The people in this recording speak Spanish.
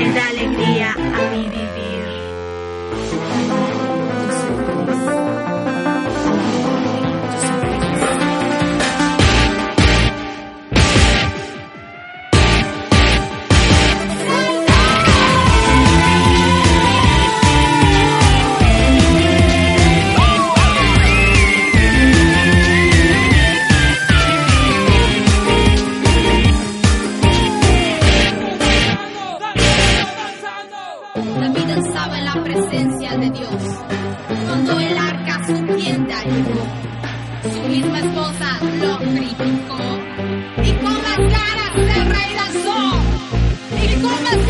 Él da alegría a mi vivir. David danzaba en la presencia de Dios. Cuando el arca su tienda llegó, su misma esposa lo criticó. Y con las ganas el rey. Y con